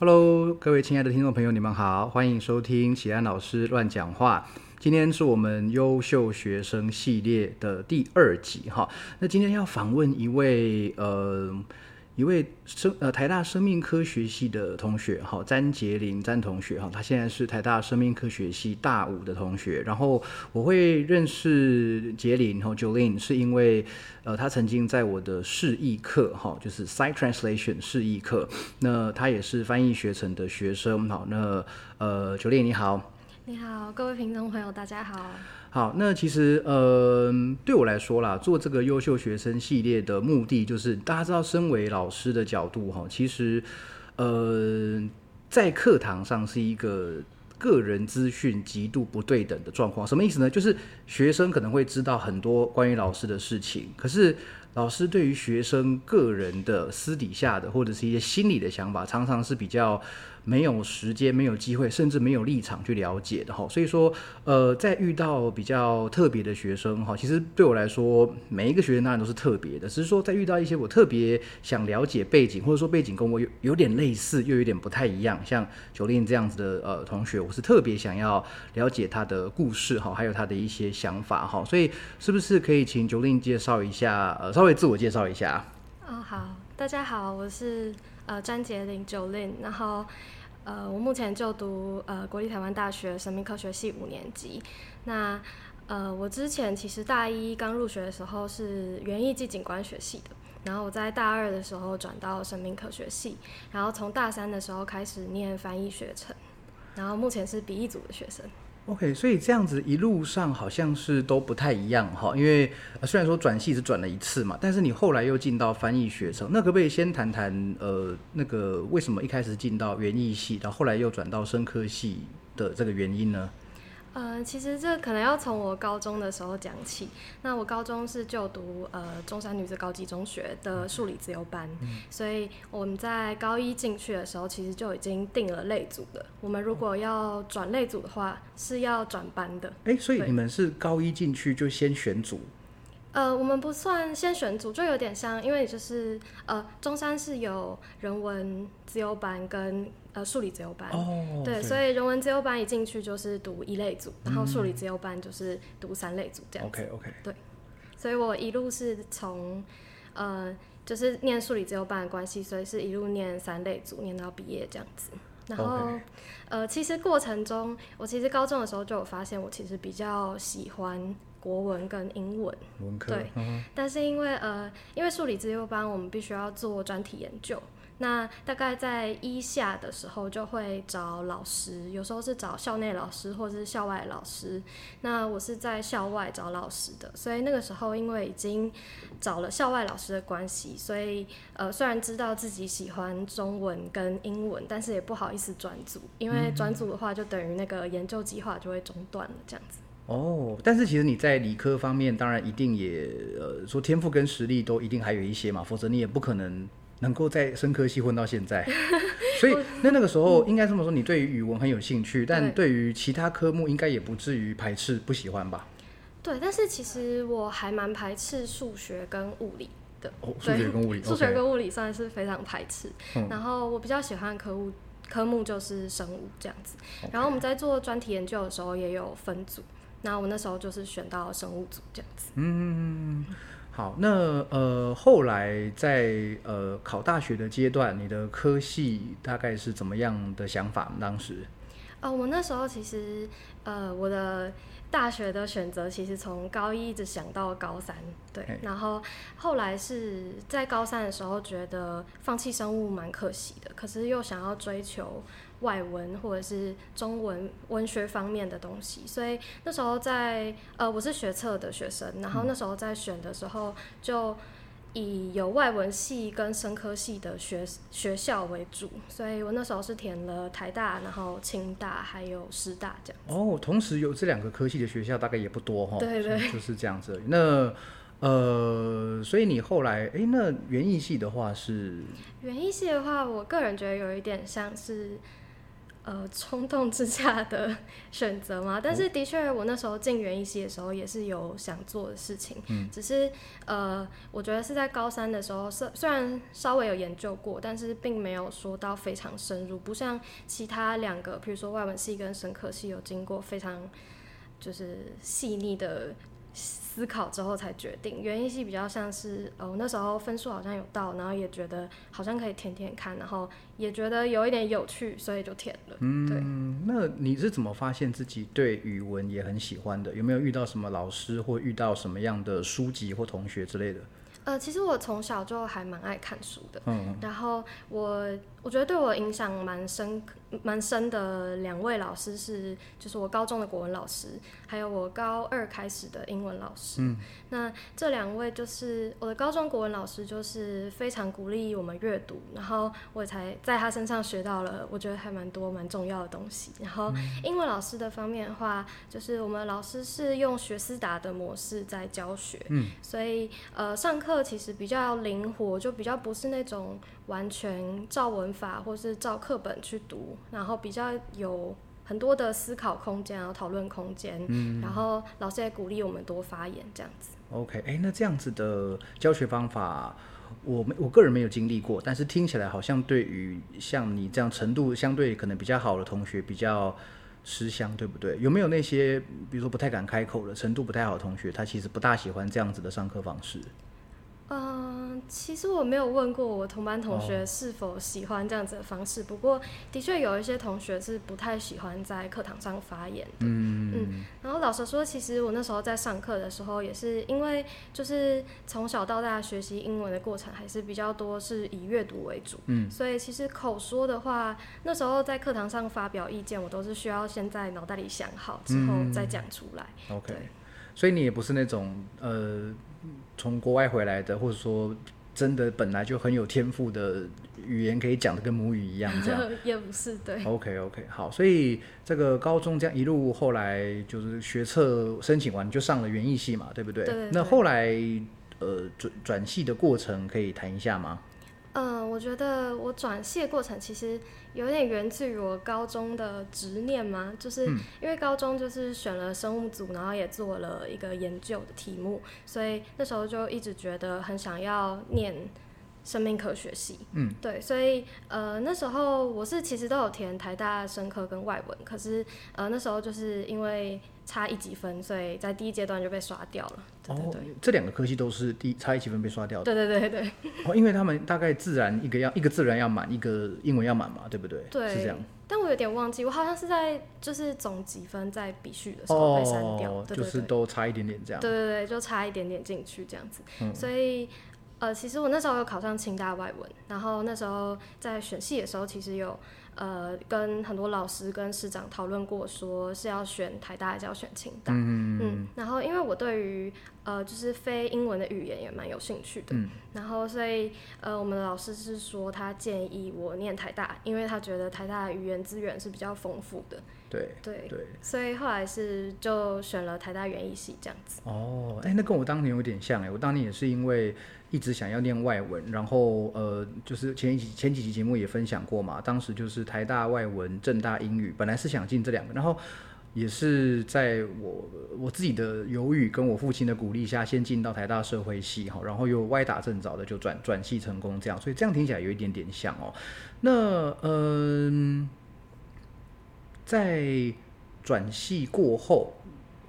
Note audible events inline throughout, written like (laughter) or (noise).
Hello，各位亲爱的听众朋友，你们好，欢迎收听启安老师乱讲话。今天是我们优秀学生系列的第二集哈。那今天要访问一位呃。一位生呃台大生命科学系的同学哈，詹杰林詹同学哈，他现在是台大生命科学系大五的同学。然后我会认识杰林哈 Jolin 是因为呃他曾经在我的示意课哈，就是 Side Translation 示意课，那他也是翻译学程的学生哈。那呃 Jolin 你好，你好，各位听众朋友大家好。好，那其实呃，对我来说啦，做这个优秀学生系列的目的就是，大家知道，身为老师的角度哈，其实呃，在课堂上是一个个人资讯极度不对等的状况。什么意思呢？就是学生可能会知道很多关于老师的事情，可是老师对于学生个人的私底下的或者是一些心理的想法，常常是比较。没有时间、没有机会，甚至没有立场去了解的哈。所以说，呃，在遇到比较特别的学生哈，其实对我来说，每一个学生当然都是特别的。只是说，在遇到一些我特别想了解背景，或者说背景跟我有有点类似，又有点不太一样，像九令这样子的呃同学，我是特别想要了解他的故事哈，还有他的一些想法哈。所以，是不是可以请九令介绍一下，呃，稍微自我介绍一下？哦，好，大家好，我是。呃，詹杰林九令，然后呃，我目前就读呃国立台湾大学生命科学系五年级。那呃，我之前其实大一刚入学的时候是园艺暨景观学系的，然后我在大二的时候转到生命科学系，然后从大三的时候开始念翻译学程，然后目前是笔译组的学生。OK，所以这样子一路上好像是都不太一样哈，因为虽然说转系只转了一次嘛，但是你后来又进到翻译学程，那可不可以先谈谈呃那个为什么一开始进到园艺系，然后后来又转到生科系的这个原因呢？呃，其实这可能要从我高中的时候讲起。那我高中是就读呃中山女子高级中学的数理自由班，所以我们在高一进去的时候，其实就已经定了类组的。我们如果要转类组的话，是要转班的。哎，所以你们是高一进去就先选组？呃，我们不算先选组，就有点像，因为就是呃，中山是有人文自由班跟呃数理自由班，哦，对，所以人文自由班一进去就是读一类组，然后数理自由班就是读三类组这样子。OK OK，对，所以我一路是从呃，就是念数理自由班的关系，所以是一路念三类组，念到毕业这样子。然后呃，其实过程中，我其实高中的时候就有发现，我其实比较喜欢。国文跟英文，对，但是因为呃，因为数理自由班，我们必须要做专题研究。那大概在一下的时候，就会找老师，有时候是找校内老师或者是校外老师。那我是在校外找老师的，所以那个时候因为已经找了校外老师的关系，所以呃，虽然知道自己喜欢中文跟英文，但是也不好意思转组，因为转组的话就等于那个研究计划就会中断了，这样子。哦，但是其实你在理科方面，当然一定也呃说天赋跟实力都一定还有一些嘛，否则你也不可能能够在生科系混到现在。(laughs) 所以那那个时候应该这么说，你对于语文很有兴趣，但对于其他科目应该也不至于排斥不喜欢吧？对，但是其实我还蛮排斥数学跟物理的。哦，数学跟物理，(laughs) 数学跟物理算是非常排斥。然后我比较喜欢科物科目就是生物这样子。然后我们在做专题研究的时候也有分组。那我那时候就是选到生物组这样子。嗯，好，那呃后来在呃考大学的阶段，你的科系大概是怎么样的想法？当时？哦，我那时候其实呃我的大学的选择其实从高一一直想到高三，对，然后后来是在高三的时候觉得放弃生物蛮可惜的，可是又想要追求。外文或者是中文文学方面的东西，所以那时候在呃，我是学测的学生，然后那时候在选的时候就以有外文系跟生科系的学学校为主，所以我那时候是填了台大，然后清大还有师大这样。哦，同时有这两个科系的学校大概也不多哈，对对，就是这样子。那呃，所以你后来哎，那园艺系的话是园艺系的话，我个人觉得有一点像是。呃冲动之下的选择嘛。但是的确，我那时候进园艺系的时候也是有想做的事情，嗯。只是呃，我觉得是在高三的时候，虽虽然稍微有研究过，但是并没有说到非常深入，不像其他两个，比如说外文系跟神科系有经过非常就是细腻的思考之后才决定。园艺系比较像是，呃，我那时候分数好像有到，然后也觉得好像可以填填看，然后也觉得有一点有趣，所以就填了。嗯对。嗯，那你是怎么发现自己对语文也很喜欢的？有没有遇到什么老师或遇到什么样的书籍或同学之类的？呃，其实我从小就还蛮爱看书的，嗯，然后我我觉得对我影响蛮深蛮深的两位老师是，就是我高中的国文老师，还有我高二开始的英文老师。嗯，那这两位就是我的高中国文老师，就是非常鼓励我们阅读，然后我才在他身上学到了我觉得还蛮多蛮重要的东西。然后英文老师的方面的话，就是我们老师是用学思达的模式在教学，嗯，所以呃上课其实比较灵活，就比较不是那种完全照文法或是照课本去读，然后比较有很多的思考空间，然后讨论空间，嗯，然后老师也鼓励我们多发言这样子。OK，哎，那这样子的教学方法，我没我个人没有经历过，但是听起来好像对于像你这样程度相对可能比较好的同学比较吃香，对不对？有没有那些比如说不太敢开口的程度不太好的同学，他其实不大喜欢这样子的上课方式？嗯，其实我没有问过我同班同哦学是否喜欢这样子的方式，不过的确有一些同学是不太喜欢在课堂上发言的。嗯然后老实说，其实我那时候在上课的时候，也是因为就是从小到大学习英文的过程还是比较多是以阅读为主，嗯，所以其实口说的话，那时候在课堂上发表意见，我都是需要先在脑袋里想好之后再讲出来。OK，所以你也不是那种呃从国外回来的，或者说真的本来就很有天赋的语言可以讲的跟母语一样这样。(laughs) 也不是对。OK OK，好，所以这个高中这样一路后来就是学测申请完就上了园艺系嘛，对不对？对对对那后来呃转转系的过程可以谈一下吗？嗯，我觉得我转系的过程其实有点源自于我高中的执念嘛，就是嗯因为高中就是选了生物组，然后也做了一个研究的题目，所以那时候就一直觉得很想要念生命科学系。嗯，对，所以呃那时候我是其实都有填台大生科跟外文，可是呃那时候就是因为差一级分，所以在第一阶段就被刷掉了。对对哦对，，这两个科系都是第差一积分被刷掉的。对对对对哦，因为他们大概自然一个要一个自然要满，一个英文要满嘛，对不对？对，是这样。但我有点忘记，我好像是在就是总积分在比序的时候被删掉，哦，对对对，就是都差一点点这样。对对对，就差一点点进去这样子。嗯所以呃，其实我那时候有考上清大外文，然后那时候在选系的时候，其实有呃跟很多老师跟师长讨论过，说是要选台大还是要选清大。嗯嗯，然后因为我对于呃就是非英文的语言也蛮有兴趣的，嗯然后所以呃我们的老师是说他建议我念台大，因为他觉得台大的语言资源是比较丰富的，对对，对。所以后来是就选了台大园艺系这样子。哦，哎，那跟我当年有点像哎，我当年也是因为一直想要念外文，然后呃，就是前几前几集节目也分享过嘛，当时就是台大外文、正大英语，本来是想进这两个，然后也是在我我自己的犹豫跟我父亲的鼓励下，先进到台大社会系哈，然后又歪打正着的就转转系成功这样，所以这样听起来有一点点像哦。那嗯、在转系过后，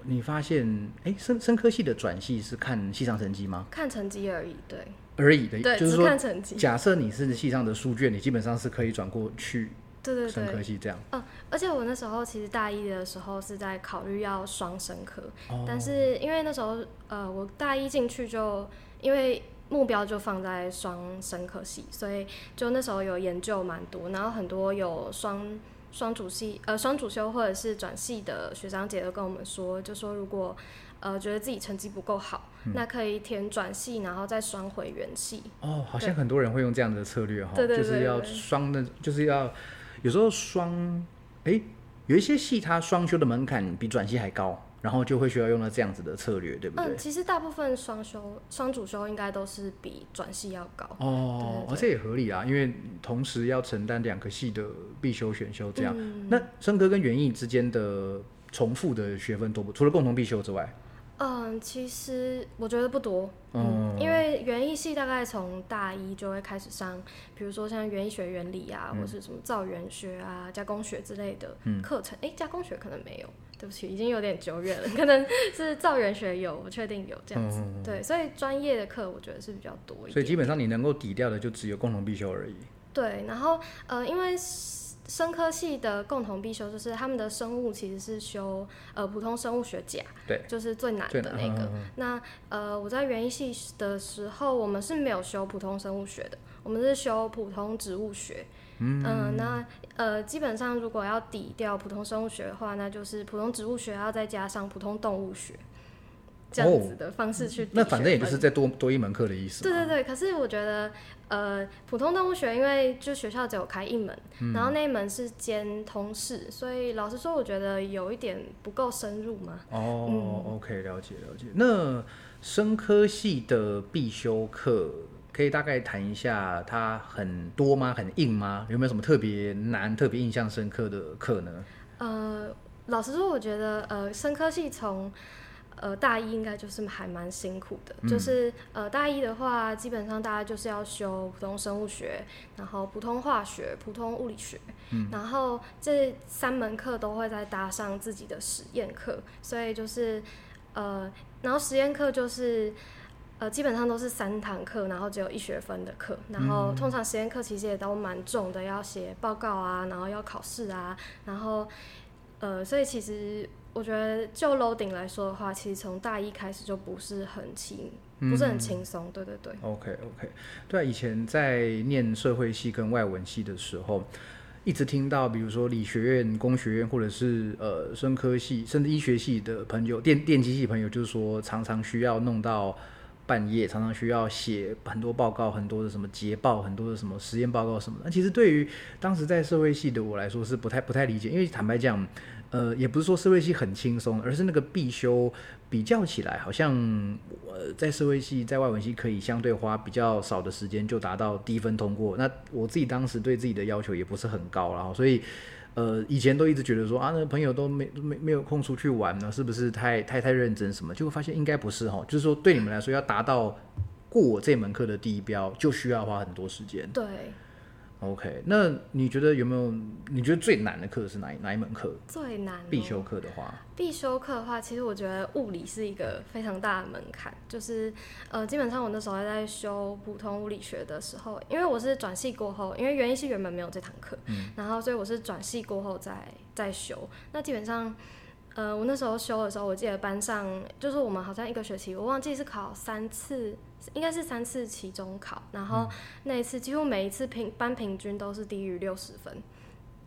你发现，哎，生生科系的转系是看系上成绩吗？看成绩而已，对而已的，对，只就是说，看成绩，假设你是系上的书卷，你基本上是可以转过去对对生科。系这样。嗯，而且我那时候其实大一的时候是在考虑要双生科，哦但是因为那时候呃我大一进去就因为目标就放在双生科系，所以就那时候有研究蛮多，然后很多有双双主系呃双主修或者是转系的学长姐都跟我们说，就说如果呃觉得自己成绩不够好，嗯那可以填转系，然后再双回原系。哦，好像很多人会用这样的策略哈，就是要双的，就是要有时候双，哎，有一些系它双修的门槛比转系还高，然后就会需要用到这样子的策略，对不对？嗯，其实大部分双修、双主修应该都是比转系要高。哦，而这也合理啊，因为同时要承担两个系的必修、选修这样。那生科跟园艺之间的重复的学分多不？除了共同必修之外？嗯，其实我觉得不多，嗯，因为园艺系大概从大一就会开始上，比如说像园艺学原理啊，或是什么造园学啊、加工学之类的课程。哎，加工学可能没有，对不起，已经有点久远了，(laughs) 可能是造园学有，我确定有这样子。对，所以专业的课我觉得是比较多一点。所以基本上你能够抵掉的就只有共同必修而已。对，然后呃，因为。生科系的共同必修就是他们的生物其实是修呃普通生物学甲，对，就是最难的那个。那呃我在园艺系的时候，我们是没有修普通生物学的，我们是修普通植物学。嗯，那呃基本上如果要抵掉普通生物学的话，那就是普通植物学要再加上普通动物学。这样子的方式去，那反正也就是再多多一门课的意思。对对对，可是我觉得，呃，普通动物学因为就学校只有开一门，然后那一门是兼通识，所以老实说，我觉得有一点不够深入嘛。哦，OK，了解了解。那生科系的必修课可以大概谈一下，它很多吗？很硬吗？有没有什么特别难、特别印象深刻的课呢？呃，老实说，我觉得，呃，生科系从呃，大一应该就是还蛮辛苦的，就是呃，大一的话，基本上大家就是要修普通生物学，然后普通化学、普通物理学，嗯然后这三门课都会再搭上自己的实验课，所以就是呃，然后实验课就是呃，基本上都是三堂课，然后只有一学分的课，然后通常实验课其实也都蛮重的，要写报告啊，然后要考试啊，然后呃，所以其实。我觉得就 loading 来说的话，其实从大一开始就不是很轻，不是很轻松。对对对。OK OK，对啊，以前在念社会系跟外文系的时候，一直听到，比如说理学院、工学院，或者是呃生科系，甚至医学系的朋友、电电机系朋友，就是说常常需要弄到半夜，常常需要写很多报告，很多的什么捷报，很多的什么实验报告什么。那其实对于当时在社会系的我来说，是不太不太理解，因为坦白讲。呃，也不是说社会系很轻松，而是那个必修比较起来，好像呃在社会系在外文系可以相对花比较少的时间就达到低分通过。那我自己当时对自己的要求也不是很高，然后所以呃以前都一直觉得说啊，那朋友都没没没有空出去玩呢，是不是太太太认真什么？结果发现应该不是哈，就是说对你们来说要达到过我这门课的第一标，就需要花很多时间。对。OK，那你觉得有没有？你觉得最难的课是哪哪一门课？最难必修课的话，必修课的话，其实我觉得物理是一个非常大的门槛。就是呃，基本上我那时候在修普通物理学的时候，因为我是转系过后，因为原因是原本没有这堂课，然后所以我是转系过后再再修。那基本上，呃，我那时候修的时候，我记得班上就是我们好像一个学期，我忘记是考三次。应该是三次期中考，然后那一次几乎每一次平班平均都是低于六十分，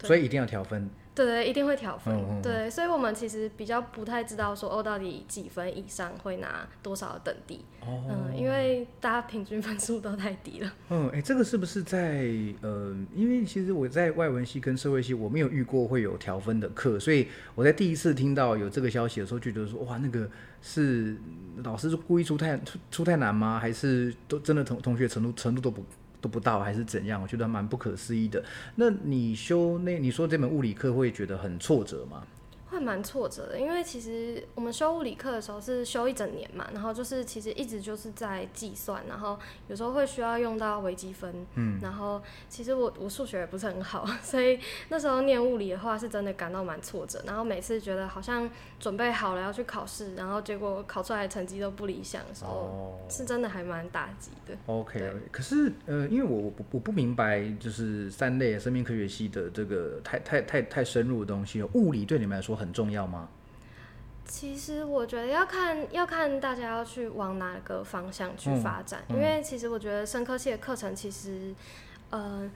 所以一定要调分。对对，一定会调分。对，所以我们其实比较不太知道说哦，到底几分以上会拿多少等地。哦。嗯，因为大家平均分数都太低了。嗯，哎，这个是不是在呃，因为其实我在外文系跟社会系，我没有遇过会有调分的课，所以我在第一次听到有这个消息的时候，就觉得说哇，那个是老师是故意出太出出太难吗？还是都真的同同学程度程度都不？都不到还是怎样？我觉得蛮不可思议的。那你修那你说这门物理课会觉得很挫折吗？会蛮挫折的，因为其实我们修物理课的时候是修一整年嘛，然后就是其实一直就是在计算，然后有时候会需要用到微积分，嗯，然后其实我我数学也不是很好，(laughs) 所以那时候念物理的话是真的感到蛮挫折，然后每次觉得好像准备好了要去考试，然后结果考出来的成绩都不理想的时候，是真的还蛮打击的。OK，可是呃，因为我我不我不明白就是三类生命科学系的这个太太太太深入的东西，物理对你们来说很。很重要吗？其实我觉得要看要看大家要去往哪个方向去发展，因为其实我觉得生科系的课程其实，呃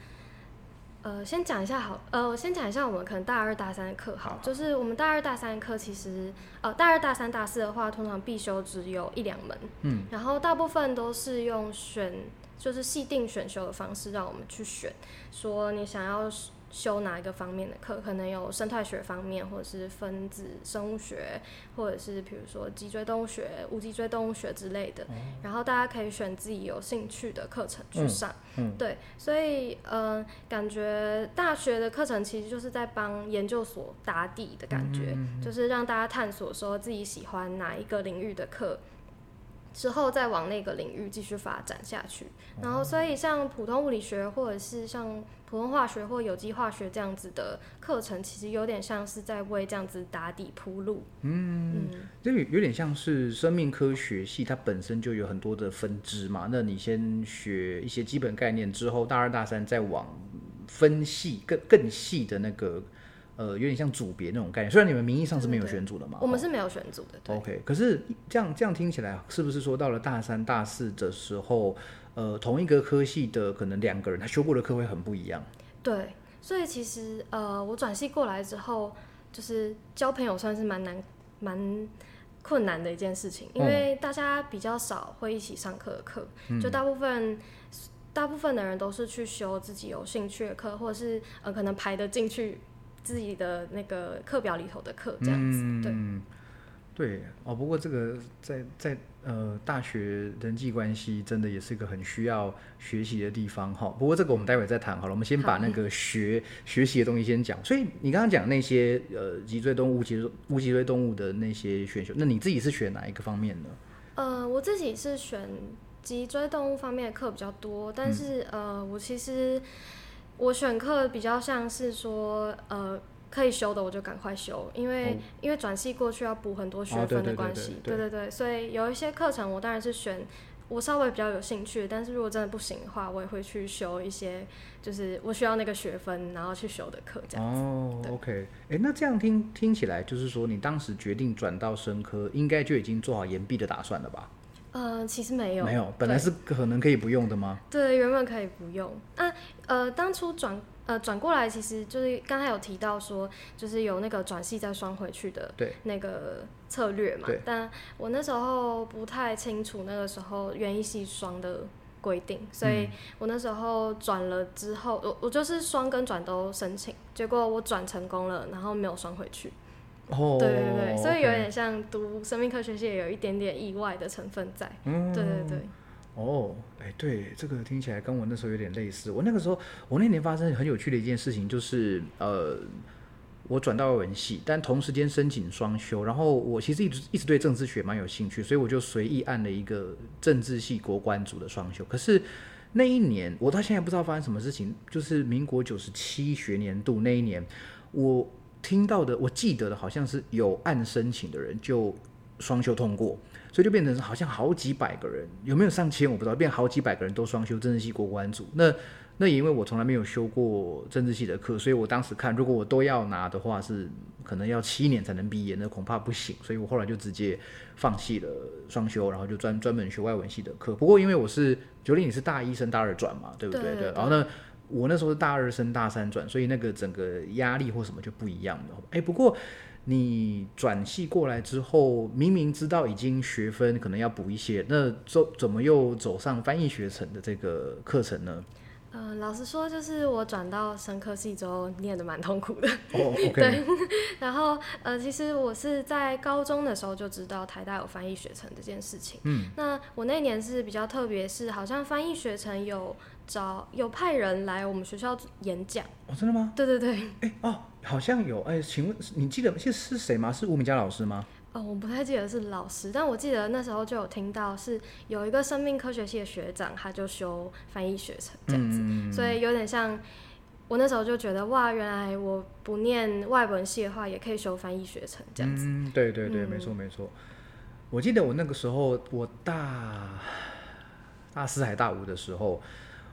呃，先讲一下好，呃，我先讲一下我们可能大二大三的课好，就是我们大二大三的课其实，呃，大二大三大四的话，通常必修只有一两门，嗯，然后大部分都是用选，就是系定选修的方式让我们去选，说你想要。修哪一个方面的课，可能有生态学方面，或者是分子生物学，或者是比如说脊椎动物学、无脊椎动物学之类的。然后大家可以选自己有兴趣的课程去上。嗯对，所以呃，感觉大学的课程其实就是在帮研究所打底的感觉，就是让大家探索说自己喜欢哪一个领域的课。之后再往那个领域继续发展下去，然后所以像普通物理学或者是像普通化学或有机化学这样子的课程，其实有点像是在为这样子打底铺路。嗯，这有有点像是生命科学系，它本身就有很多的分支嘛。那你先学一些基本概念之后，大二大三再往分细更更细的那个。呃，有点像组别那种概念，虽然你们名义上是没有选组的嘛，我们是没有选组的。对 OK，可是这样这样听起来，是不是说到了大三、大四的时候，呃，同一个科系的可能两个人他修过的课会很不一样？对，所以其实呃，我转系过来之后，就是交朋友算是蛮难、蛮困难的一件事情，因为大家比较少会一起上课的课，就大部分。大部分的人都是去修自己有兴趣的课，或者是呃，可能排得进去。自己的那个课表里头的课这样子，对对哦。不过这个在在呃大学人际关系真的也是一个很需要学习的地方哈。不过这个我们待会再谈好了，我们先把那个学学习的东西先讲。所以你刚刚讲那些呃脊椎动物、脊椎无脊椎动物的那些选修，那你自己是选哪一个方面呢？呃，我自己是选脊椎动物方面的课比较多，但是呃，我其实。我选课比较像是说，呃，可以修的我就赶快修，因为因为转系过去要补很多学分的关系，对对对，所以有一些课程我当然是选我稍微比较有兴趣，但是如果真的不行的话，我也会去修一些就是我需要那个学分然后去修的课这样子。哦，OK，哎，那这样听听起来就是说，你当时决定转到生科，应该就已经做好延毕的打算了吧？呃，其实没有，没有，本来是可能可以不用的吗？对，原本可以不用。那呃，当初转呃转过来，其实就是刚才有提到说，就是有那个转系再双回去的那个策略嘛。但我那时候不太清楚那个时候园艺系双的规定，所以我那时候转了之后，我我就是双跟转都申请，结果我转成功了，然后没有双回去。哦，对对对，所以有点像读生命科学系，有一点点意外的成分在。嗯，对对对。哦，哎，对，这个听起来跟我那时候有点类似。我那个时候，我那年发生很有趣的一件事情，就是呃，我转到文系，但同时间申请双修。然后我其实一直一直对政治学蛮有兴趣，所以我就随意按了一个政治系国关组的双修。可是那一年，我到现在不知道发生什么事情，就是民国九十七学年度那一年，我。听到的，我记得的好像是有按申请的人就双休通过，所以就变成好像好几百个人，有没有上千我不知道，变好几百个人都双休政治系国关组。那那也因为我从来没有修过政治系的课，所以我当时看如果我都要拿的话，是可能要七年才能毕业，那恐怕不行。所以我后来就直接放弃了双修，然后就专专门学外文系的课。不过因为我是九零，你是大一升大二转嘛，对不对？对。然后呢？我那时候是大二升大三转，所以那个整个压力或什么就不一样了。哎，不过你转系过来之后，明明知道已经学分可能要补一些，那怎怎么又走上翻译学程的这个课程呢？呃，老实说，就是我转到生科系之后，念的蛮痛苦的。哦，(laughs) 对。然后，呃，其实我是在高中的时候就知道台大有翻译学程这件事情。嗯。那我那年是比较特别，是好像翻译学程有找有派人来我们学校演讲。哦，真的吗？对对对。哎哦，好像有。哎，请问你记得是是谁吗？是吴敏佳老师吗？哦，我不太记得是老师，但我记得那时候就有听到是有一个生命科学系的学长，他就修翻译学程这样子，所以有点像我那时候就觉得哇，原来我不念外文系的话，也可以修翻译学程这样子。嗯，对对对，没错没错。我记得我那个时候，我大大四还大五的时候。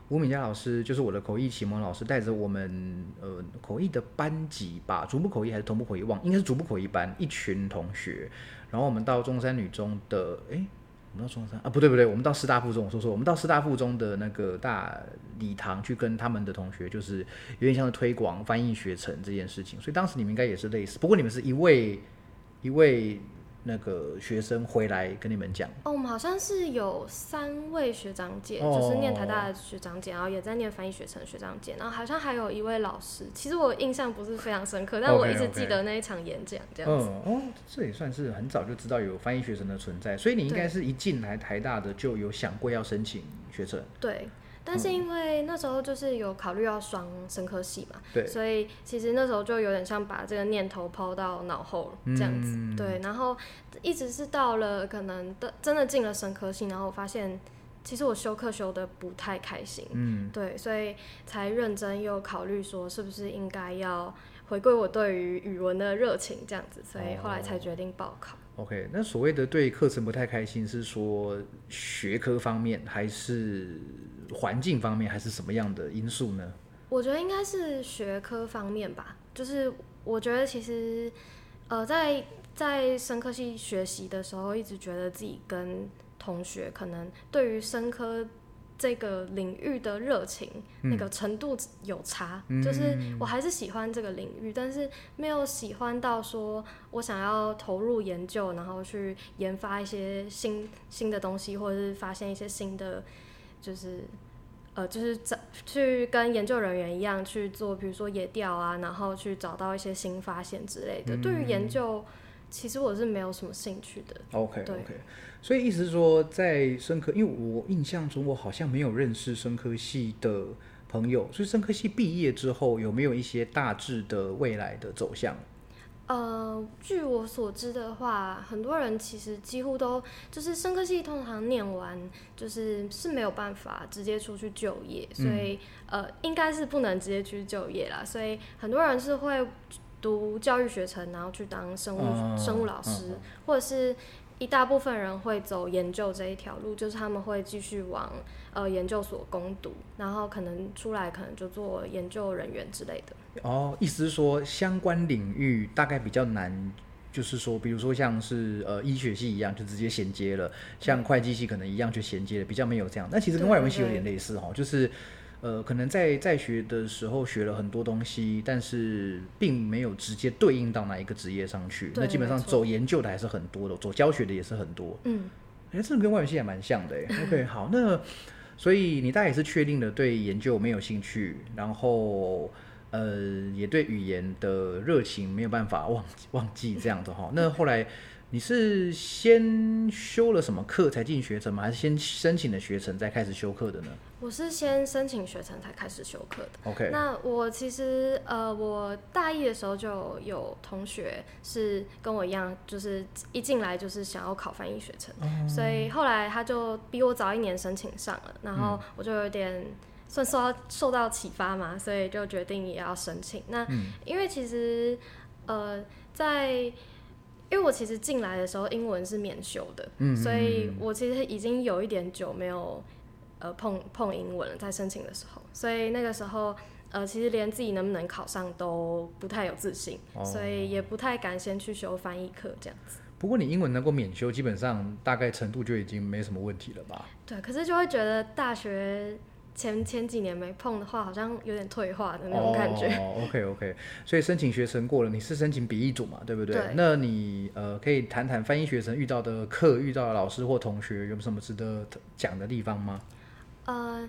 吴敏佳老师就是我的口译启蒙老师，带着我们呃口译的班级吧，逐步口译还是同步口译，忘应该是逐步口译班，一群同学，然后我们到中山女中的，哎，我们到中山啊，不对不对，我们到师大附中，我说说，我们到师大附中的那个大礼堂去跟他们的同学，就是有点像是推广翻译学程这件事情，所以当时你们应该也是类似，不过你们是一位一位那个学生回来跟你们讲？哦，我们好像是有三位学长姐，哦就是念台大的学长姐，然后也在念翻译学程学长姐，然后好像还有一位老师。其实我印象不是非常深刻，但我一直记得那一场演讲这样子。嗯哦，这也算是很早就知道有翻译学程的存在，所以你应该是一进来台大的就有想过要申请学程。对，但是因为那时候就是有考虑要双生科系嘛，对所以其实那时候就有点像把这个念头抛到脑后了这样子。嗯对，然后一直是到了可能的真的进了生科系，然后我发现其实我修课修的不太开心，嗯，对，所以才认真又考虑说是不是应该要回归我对于语文的热情这样子，所以后来才决定报考。OK，那所谓的对课程不太开心，是说学科方面，还是环境方面，还是什么样的因素呢？我觉得应该是学科方面吧，就是我觉得其实呃在在生科系学习的时候，一直觉得自己跟同学可能对于生科这个领域的热情、那个程度有差，就是我还是喜欢这个领域，但是没有喜欢到说我想要投入研究，然后去研发一些新新的东西，或者是发现一些新的，就是呃，就是找去跟研究人员一样去做，比如说野调啊，然后去找到一些新发现之类的。对于研究，其实我是没有什么兴趣的。OK OK，所以意思是说，在生科，因为我印象中我好像没有认识生科系的朋友，所以生科系毕业之后有没有一些大致的未来的走向？呃，据我所知的话，很多人其实几乎都就是生科系，通常念完就是是没有办法直接出去就业，所以、呃，应该是不能直接去就业啦。所以很多人是会读教育学程，然后去当生物、嗯生物老师，或者是一大部分人会走研究这一条路，就是他们会继续往呃研究所攻读，然后可能出来可能就做研究人员之类的。哦，意思是说相关领域大概比较难，就是说，比如说像是呃医学系一样，就直接衔接了；像会计系可能一样就衔接了，比较没有这样。那其实跟外文系有点类似哈，就是呃可能在在学的时候学了很多东西，但是并没有直接对应到哪一个职业上去。那基本上走研究的还是很多的，走教学的也是很多。嗯，哎，这个跟外文系还蛮像的哎。OK，好，那所以你大概也是确定的对研究没有兴趣，然后呃也对语言的热情没有办法忘忘记这样的哈。那后来你是先修了什么课才进学程吗？还是先申请了学程再开始修课的呢我是先申请学程才开始修课的。？OK，那我其实呃，我大一的时候就有同学是跟我一样，就是一进来就是想要考翻译学程，所以后来他就比我早一年申请上了，然后我就有点算受到受到启发嘛，所以就决定也要申请。那、因为其实呃，在因为我其实进来的时候英文是免修的，嗯所以我其实已经有一点久没有呃碰碰英文了，在申请的时候，所以那个时候呃其实连自己能不能考上都不太有自信，哦所以也不太敢先去修翻译课这样子。不过你英文能够免修，基本上大概程度就已经没什么问题了吧？对，可是就会觉得大学前前几年没碰的话，好像有点退化的那种感觉。哦，OK OK，所以申请学成过了，你是申请笔译组嘛，对不对？对那你呃可以谈谈翻译学生遇到的课、遇到的老师或同学有什么值得讲的地方吗？呃，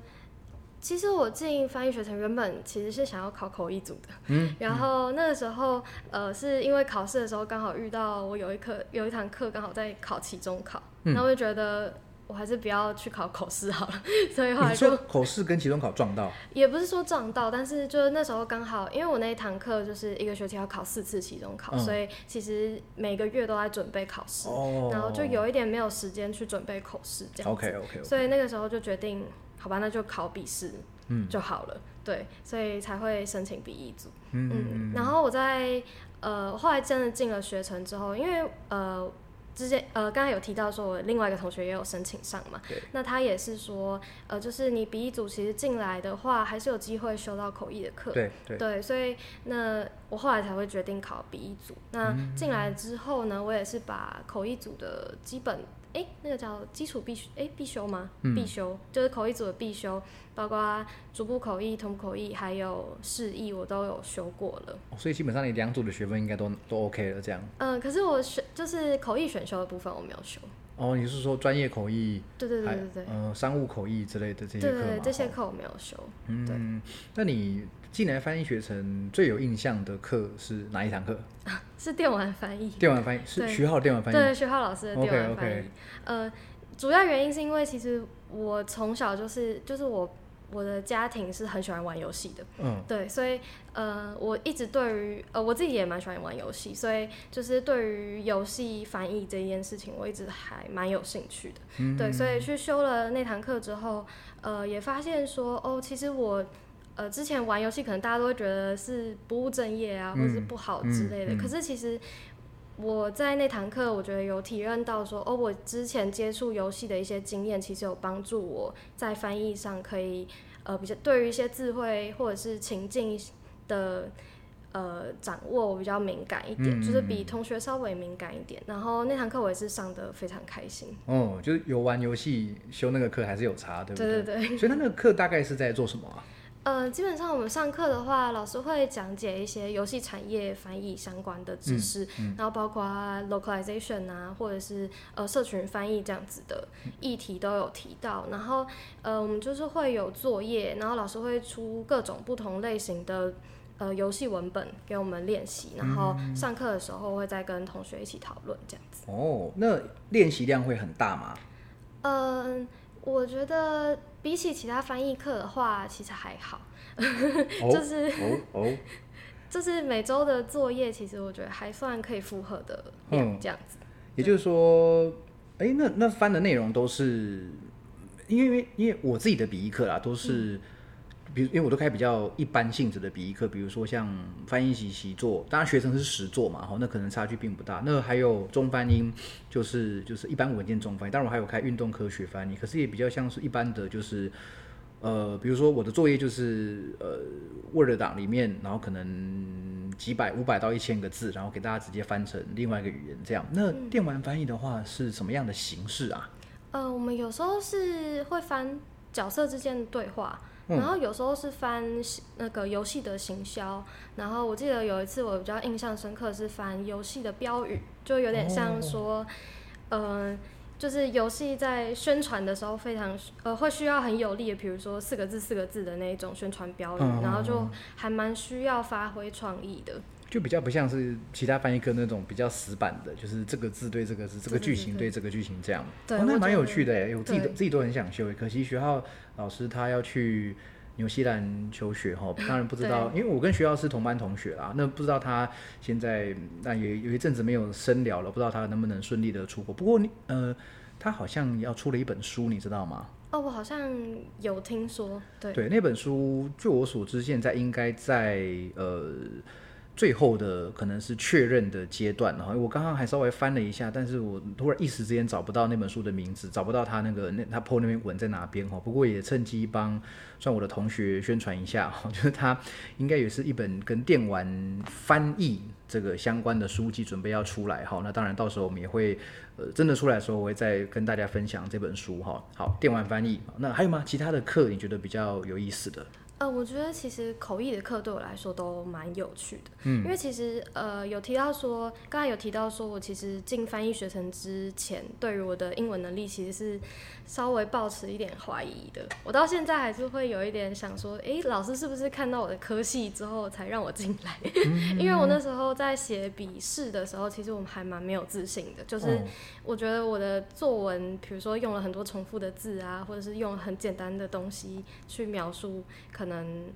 其实我进翻译学程原本其实是想要考口译组的，嗯，然后那个时候呃是因为考试的时候刚好遇到我有一课有一堂课刚好在考期中考，嗯我就觉得我还是不要去考口试好了，(laughs) 所以后来说就口试跟期中考撞到，也不是说撞到，但是就是那时候刚好，因为我那一堂课就是一个学期要考四次期中考，嗯所以其实每个月都在准备考试，哦然后就有一点没有时间去准备口试这样子。OK OK，所以那个时候就决定，好吧，那就考笔试，嗯就好了。对，所以才会申请笔译组。嗯嗯，然后我在呃后来真的进了学程之后，因为呃之前呃刚才有提到说我另外一个同学也有申请上嘛对，那他也是说呃就是你笔译组其实进来的话，还是有机会修到口译的课。对对，对，所以那我后来才会决定考笔译组。那嗯进来之后呢，我也是把口译组的基本哎，那个叫基础必修，哎，必修吗？必修就是口译组的必修，包括逐步口译、同步口译，还有释义，我都有修过了。所以基本上你两组的学分应该都都 OK 了，这样。嗯，可是我选就是口译选修的部分我没有修。哦，你是说专业口译？对对对对对。嗯，商务口译之类的这些课对对，这些课我没有修。嗯，那你进来翻译学程最有印象的课是哪一堂课？(laughs) 是电玩翻译。电玩翻译是徐浩电玩翻译。对，徐浩老师的电玩翻译。呃，主要原因是因为其实我从小就是就是我。我的家庭是很喜欢玩游戏的，嗯，对，所以呃，我一直对于呃我自己也蛮喜欢玩游戏，所以就是对于游戏翻译这件事情，我一直还蛮有兴趣的，嗯，对，所以去修了那堂课之后，呃，也发现说，哦，其实我呃之前玩游戏，可能大家都会觉得是不务正业啊，或者是不好之类的，可是其实。我在那堂课，我觉得有体验到说，哦，我之前接触游戏的一些经验，其实有帮助我在翻译上可以，呃，比较对于一些智慧或者是情境的呃掌握，我比较敏感一点，就是比同学稍微敏感一点。然后那堂课我也是上的非常开心。哦，就是有玩游戏修那个课还是有差，对不对？对对对。所以他那个课大概是在做什么啊？呃，基本上我们上课的话，老师会讲解一些游戏产业翻译相关的知识，然后包括 localization 啊，或者是呃社群翻译这样子的议题都有提到。然后呃，我们就是会有作业，然后老师会出各种不同类型的呃游戏文本给我们练习，然后上课的时候会再跟同学一起讨论这样子。哦，那练习量会很大吗？嗯。我觉得比起其他翻译课的话，其实还好，(laughs) 就是 (laughs) 就是每周的作业，其实我觉得还算可以负荷的量这样子。也就是说，哎，那那翻的内容都是，因为因为我自己的笔译课啦，都是。比如，因为我都开比较一般性质的笔译课，比如说像翻译习习作，当然学生是实作嘛，哈，那可能差距并不大。那还有中翻英，就是就是一般文件中翻译。当然我还有开运动科学翻译，可是也比较像是一般的，就是呃，比如说我的作业就是呃，Word 档里面，然后可能几百、五百到一千个字，然后给大家直接翻成另外一个语言这样。那电玩翻译的话是什么样的形式啊？呃，我们有时候是会翻角色之间的对话。然后有时候是翻那个游戏的行销，然后我记得有一次我比较印象深刻是翻游戏的标语，就有点像说，嗯，就是游戏在宣传的时候非常呃会需要很有力的，比如说四个字四个字的那一种宣传标语，然后就还蛮需要发挥创意的。就比较不像是其他翻译课那种比较死板的，就是这个字对这个字，这个剧情对这个剧情这样。对，那蛮有趣的哎，我自己自己都很想修，可惜学校老师他要去纽西兰求学哈，(laughs) 当然不知道，因为我跟学校是同班同学啦，那不知道他现在那也有一阵子没有深聊了，不知道他能不能顺利的出国。不过你呃，他好像要出了一本书，你知道吗？哦，我好像有听说，对对，那本书据我所知，现在应该在呃。最后的可能是确认的阶段，然后我刚刚还稍微翻了一下，但是我突然一时之间找不到那本书的名字，找不到他那个那他 po 那边文在哪边哈。不过也趁机帮算我的同学宣传一下哈，(laughs) 就是他应该也是一本跟电玩翻译这个相关的书籍，准备要出来哈。那当然到时候我们也会呃真的出来的时候，我会再跟大家分享这本书哈。好，电玩翻译，那还有吗？其他的课你觉得比较有意思的？呃，我觉得其实口译的课对我来说都蛮有趣的，嗯，因为其实呃有提到说，刚才有提到说我其实进翻译学程之前，对于我的英文能力其实是稍微抱持一点怀疑的。我到现在还是会有一点想说，哎，老师是不是看到我的科系之后才让我进来？(laughs) 因为我那时候在写笔试的时候，其实我们还蛮没有自信的，就是我觉得我的作文，比如说用了很多重复的字啊，或者是用很简单的东西去描述可。能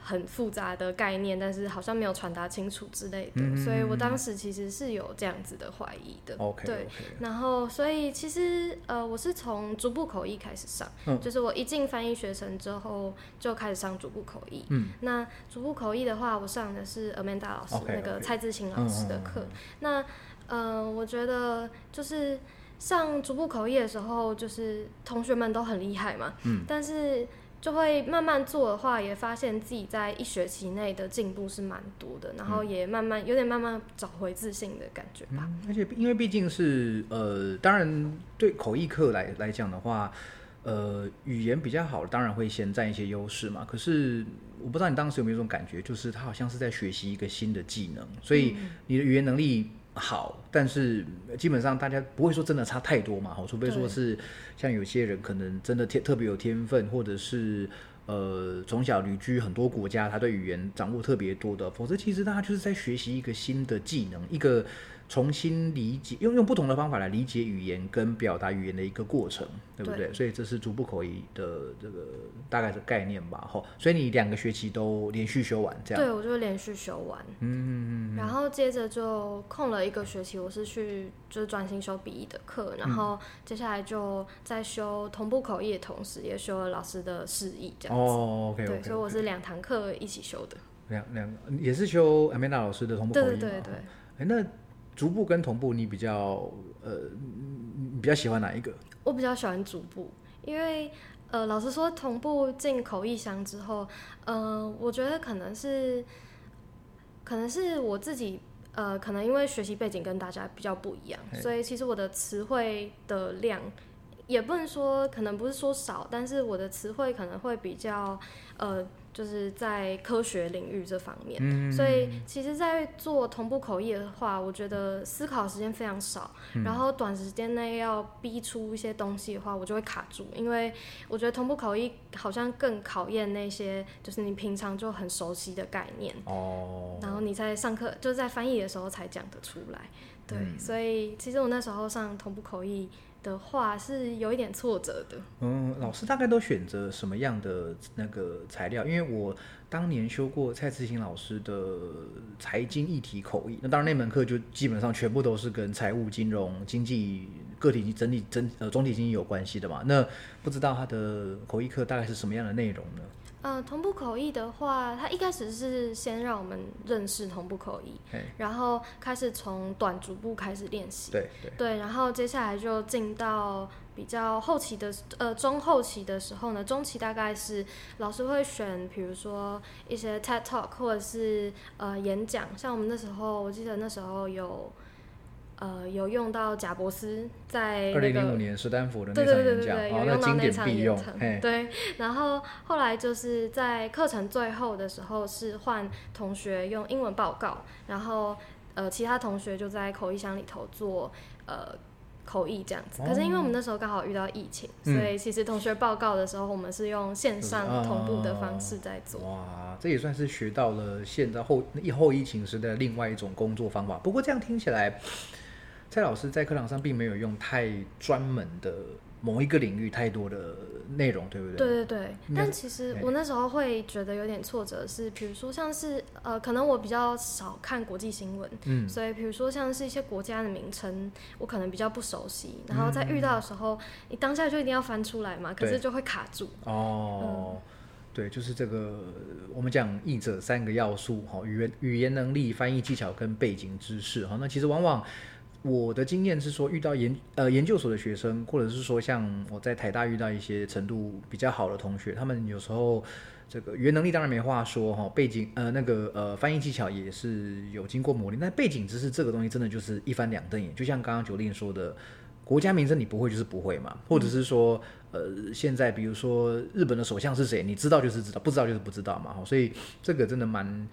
很复杂的概念，但是好像没有传达清楚之类的，所以我当时其实是有这样子的怀疑的。对，然后所以其实呃，我是从逐步口译开始上，就是我一进翻译学程之后就开始上逐步口译。嗯，那逐步口译的话，我上的是 Amanda 老师那个蔡志清老师的课。那呃，我觉得就是上逐步口译的时候，就是同学们都很厉害嘛。嗯，但是。就会慢慢做的话，也发现自己在一学期内的进步是蛮多的，然后也慢慢有点慢慢找回自信的感觉吧。嗯，而且因为毕竟是呃，当然对口译课来来讲的话，呃，语言比较好，当然会先占一些优势嘛。可是我不知道你当时有没有这种感觉，就是他好像是在学习一个新的技能，所以你的语言能力。好，但是基本上大家不会说真的差太多嘛，好，除非说是像有些人可能真的天特别有天分，或者是呃从小旅居很多国家，他对语言掌握特别多的，否则其实大家就是在学习一个新的技能，一个。重新理解，用用不同的方法来理解语言跟表达语言的一个过程，对不对？所以这是逐步口译的这个大概的概念吧。吼，所以你两个学期都连续修完这样？对，我就连续修完。嗯嗯嗯。然后接着就空了一个学期，我是去就是专心修笔译的课，然后接下来就在修同步口译的同时，也修了老师的示意这样子。哦，OK。对，所以我是两堂课一起修的。两两也是修 Amanda 老师的同步口译对对对对。哎，那。逐步跟同步，你比较呃，你比较喜欢哪一个？我比较喜欢逐步，因为呃，老实说，同步进口译箱之后，呃，我觉得可能是，可能是我自己呃，可能因为学习背景跟大家比较不一样，所以其实我的词汇的量也不能说，可能不是说少，但是我的词汇可能会比较呃。就是在科学领域这方面，所以其实，在做同步口译的话，我觉得思考时间非常少，然后短时间内要逼出一些东西的话，我就会卡住，因为我觉得同步口译好像更考验那些就是你平常就很熟悉的概念，哦，然后你在上课就是在翻译的时候才讲得出来，对，所以其实我那时候上同步口译。的话是有一点挫折的。嗯，老师大概都选择什么样的那个材料？因为我当年修过蔡志新老师的财经议题口译，那当然那门课就基本上全部都是跟财务、金融、经济、个体整体、整呃总体经济有关系的嘛。那不知道他的口译课大概是什么样的内容呢？呃，同步口译的话，它一开始是先让我们认识同步口译，然后开始从短逐步开始练习，对对，然后接下来就进到比较后期的呃中后期的时候呢，中期大概是老师会选，比如说一些 TED Talk 或者是呃演讲，像我们那时候，我记得那时候有。呃，有用到贾伯斯在二零零五年斯坦福的那场演讲，有用到那场演讲，对。然后后来就是在课程最后的时候，是换同学用英文报告，然后呃，其他同学就在口译箱里头做呃口译这样子。可是因为我们那时候刚好遇到疫情，所以其实同学报告的时候，我们是用线上同步的方式在做。哇，这也算是学到了现在后以后疫情时的另外一种工作方法。不过这样听起来。蔡老师在课堂上并没有用太专门的某一个领域太多的内容，对不对？对对对。但其实我那时候会觉得有点挫折，是比如说像是呃，可能我比较少看国际新闻，嗯，所以比如说像是一些国家的名称，我可能比较不熟悉，然后在遇到的时候，你当下就一定要翻出来嘛，可是就会卡住。哦，对，就是这个我们讲译者三个要素哈，语言语言能力、翻译技巧跟背景知识哈，那其实往往。我的经验是说，遇到研呃研究所的学生，或者是说像我在台大遇到一些程度比较好的同学，他们有时候这个语言能力当然没话说哈，背景呃那个呃翻译技巧也是有经过磨练，但背景知识这个东西真的就是一翻两瞪眼，就像刚刚九令说的，国家名称你不会就是不会嘛，或者是说呃现在比如说日本的首相是谁，你知道就是知道，不知道就是不知道嘛，所以这个真的蛮。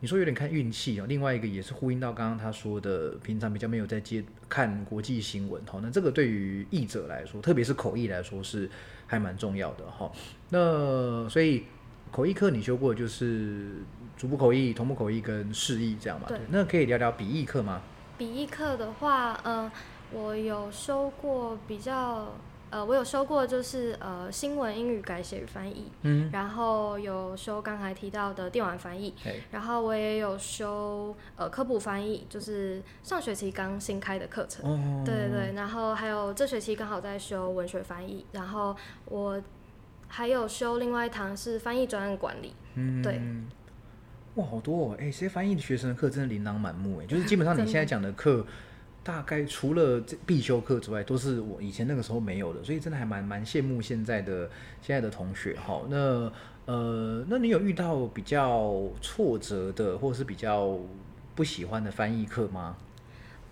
你说有点看运气哦，另外一个也是呼应到刚刚他说的，平常比较没有在接看国际新闻哈，那这个对于译者来说，特别是口译来说是还蛮重要的哈。那所以口译课你修过就是逐步口译、同步口译跟示意这样嘛？对。那可以聊聊笔译课吗？笔译课的话，呃，我有修过比较。呃，我有修过，就是呃新闻英语改写与翻译，嗯，然后有修刚才提到的电玩翻译，然后我也有修呃科普翻译，就是上学期刚新开的课程，对对对，然后还有这学期刚好在修文学翻译，然后我还有修另外一堂是翻译专案管理，嗯，对，哇，好多哦，哎，这些翻译的学生的课真的琳琅满目，哎，就是基本上你现在讲的课。大概除了这必修课之外，都是我以前那个时候没有的，所以真的还蛮蛮羡慕现在的现在的同学哈。那呃，那你有遇到比较挫折的，或是比较不喜欢的翻译课吗？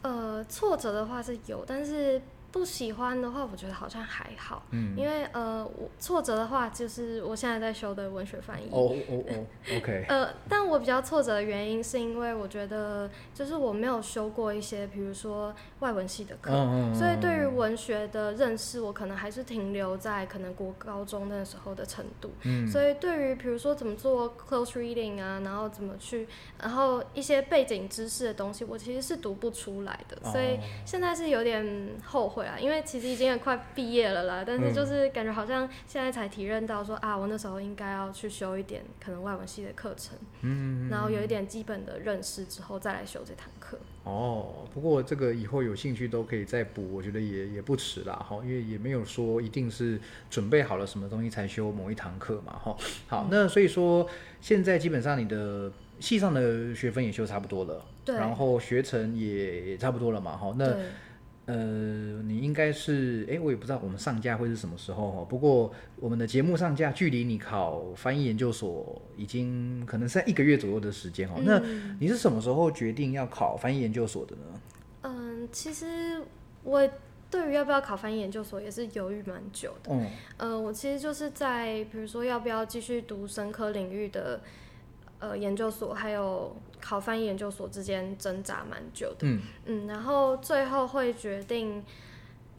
呃，挫折的话是有，但是。不喜欢的话，我觉得好像还好，嗯，因为呃，我挫折的话就是我现在在修的文学翻译，哦哦哦，OK，(laughs) 呃，但我比较挫折的原因是因为我觉得就是我没有修过一些，比如说外文系的课，所以对于文学的认识，我可能还是停留在可能国高中那时候的程度，嗯，所以对于比如说怎么做 close reading 啊，然后怎么去，然后一些背景知识的东西，我其实是读不出来的，所以现在是有点后悔。因为其实已经也快毕业了啦，但是就是感觉好像现在才体认到说啊，我那时候应该要去修一点可能外文系的课程，嗯，然后有一点基本的认识之后再来修这堂课。哦，不过这个以后有兴趣都可以再补，我觉得也也不迟啦，哈，因为也没有说一定是准备好了什么东西才修某一堂课嘛，哈。好，那所以说现在基本上你的系上的学分也修差不多了，对，然后学程也也差不多了嘛，哈，那。呃，你应该是，哎，我也不知道我们上架会是什么时候哈。不过我们的节目上架距离你考翻译研究所已经可能是在一个月左右的时间哈。那你是什么时候决定要考翻译研究所的呢？嗯，其实我对于要不要考翻译研究所也是犹豫蛮久的。嗯，呃，我其实就是在比如说要不要继续读深科领域的。呃，研究所还有考翻译研究所之间挣扎蛮久的，嗯嗯，然后最后会决定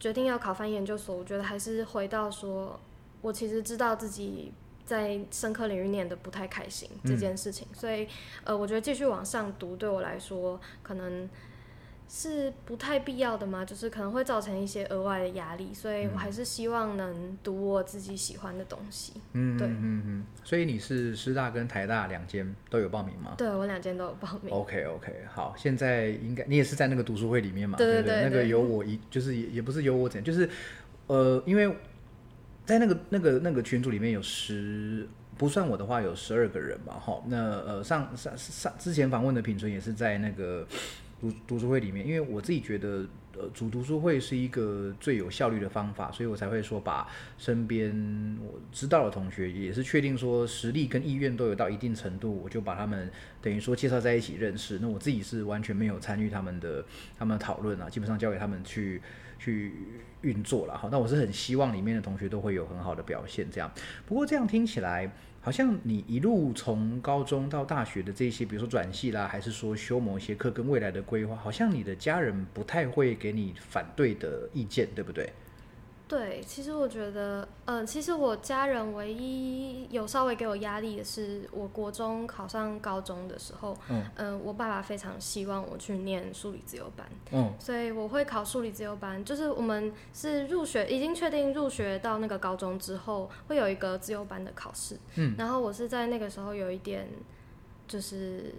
决定要考翻译研究所，我觉得还是回到说，我其实知道自己在深科领域念的不太开心这件事情，所以呃，我觉得继续往上读对我来说可能。是不太必要的吗？就是可能会造成一些额外的压力，所以我还是希望能读我自己喜欢的东西。嗯，对，嗯嗯。所以你是师大跟台大两间都有报名吗？对，我两间都有报名。OK OK，好，现在应该你也是在那个读书会里面嘛？对对对。那个有我一，就是也也不是有我怎样，就是呃，因为在那个那个那个群组里面有十，不算我的话有十二个人嘛，哈。那呃上上上之前访问的品纯也是在那个。读读书会里面，因为我自己觉得，呃，组读书会是一个最有效率的方法，所以我才会说把身边我知道的同学，也是确定说实力跟意愿都有到一定程度，我就把他们等于说介绍在一起认识。那我自己是完全没有参与他们的他们的讨论啊，基本上交给他们去去运作了。好，那我是很希望里面的同学都会有很好的表现。这样，不过这样听起来。好像你一路从高中到大学的这些，比如说转系啦，还是说修某些课跟未来的规划，好像你的家人不太会给你反对的意见，对不对？对，其实我觉得，嗯，其实我家人唯一有稍微给我压力的是，我国中考上高中的时候，嗯，我爸爸非常希望我去念数理自由班，嗯，所以我会考数理自由班，就是我们是入学已经确定入学到那个高中之后，会有一个自由班的考试，嗯，然后我是在那个时候有一点，就是。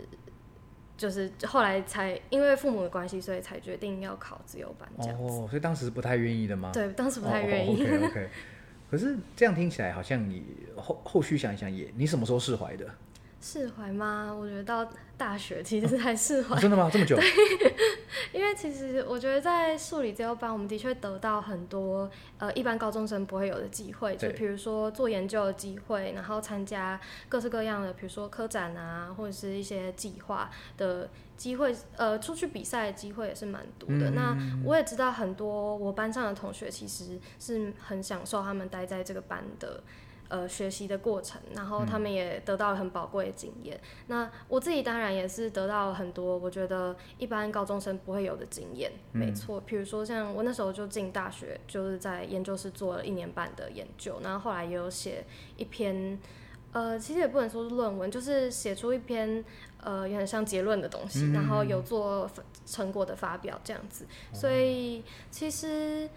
就是后来才因为父母的关系，所以才决定要考自由班这样子。哦，所以当时不太愿意的吗？对，当时不太愿意。OK OK。(laughs) 可是这样听起来，好像你后后续想一想，也你什么时候释怀的？释怀吗？我觉得到大学其实才释怀。真的吗？这么久？因为其实我觉得在数理自由班，我们的确得到很多呃一般高中生不会有的机会，就比如说做研究的机会，然后参加各式各样的，比如说科展啊，或者是一些计划的机会，呃，出去比赛的机会也是蛮多的。那我也知道很多我班上的同学其实是很享受他们待在这个班的。呃，学习的过程，然后他们也得到了很宝贵的经验。那我自己当然也是得到了很多，我觉得一般高中生不会有的经验。没错，比如说像我那时候就进大学，就是在研究室做了一年半的研究，然后后来也有写一篇，呃，其实也不能说是论文，就是写出一篇呃，有点像结论的东西，然后有做成果的发表这样子。所以其实。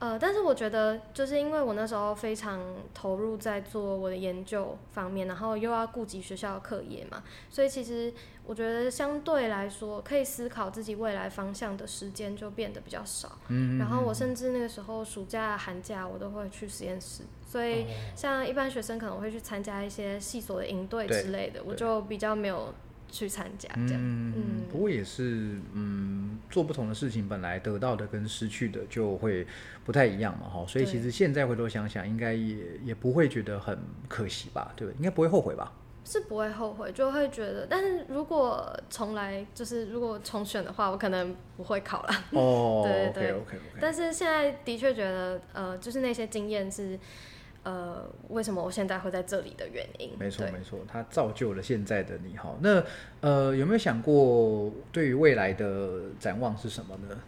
呃，但是我觉得，就是因为我那时候非常投入在做我的研究方面，然后又要顾及学校的课业嘛，所以其实我觉得相对来说，可以思考自己未来方向的时间就变得比较少。嗯。然后我甚至那个时候暑假、寒假我都会去实验室，所以像一般学生可能会去参加一些系所的营队之类的，我就比较没有去参加这样。嗯，不过也是，嗯，做不同的事情，本来得到的跟失去的就会不太一样嘛，哈。所以其实现在回头想想，应该也也不会觉得很可惜吧，对不对？应该不会后悔吧？是不会后悔，就会觉得，但是如果重来，就是如果重选的话，我可能不会考了。哦，(laughs) 对对 OK。但是现在的确觉得，呃，就是那些经验是，呃，为什么我现在会在这里的原因。没错没错，它造就了现在的你哈。那呃，有没有想过对于未来的展望是什么呢？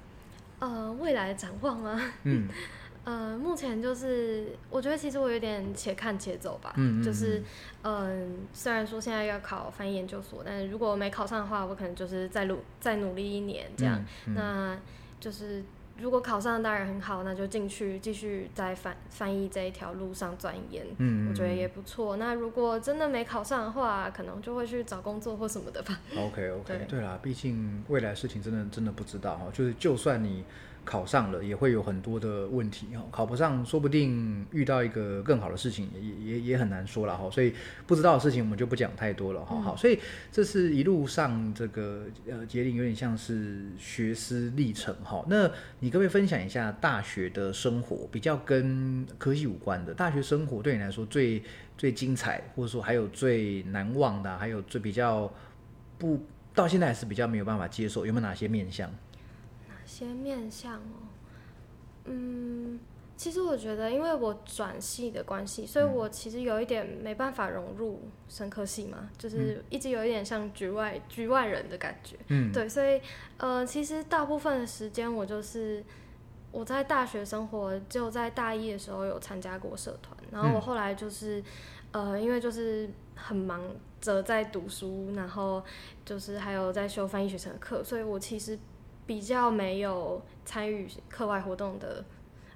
呃，未来的展望吗？嗯。(laughs) 呃，目前就是我觉得其实我有点且看且走吧，嗯就是嗯，虽然说现在要考翻译研究所，但是如果没考上的话，我可能就是再努再努力一年这样。那就是如果考上当然很好，那就进去继续在翻翻译这一条路上钻研，嗯我觉得也不错。那如果真的没考上的话，可能就会去找工作或什么的吧。OK OK，对啦，毕竟未来事情真的真的不知道哈，就是就算你。考上了也会有很多的问题哈，考不上说不定遇到一个更好的事情也也也很难说了哈，所以不知道的事情我们就不讲太多了哈。好，所以这是一路上这个呃杰林有点像是学思历程哈。那你可不可以分享一下大学的生活，比较跟科技无关的大学生活对你来说最最精彩，或者说还有最难忘的，还有最比较不到现在还是比较没有办法接受，有没有哪些面向？些面向哦，嗯，其实我觉得，因为我转系的关系，所以我其实有一点没办法融入深科系嘛，就是一直有一点像局外局外人的感觉。嗯，对，所以呃，其实大部分的时间我就是我在大学生活，就在大一的时候有参加过社团，然后我后来就是呃，因为就是很忙着在读书，然后就是还有在修翻译学程的课，所以我其实。比较没有参与课外活动的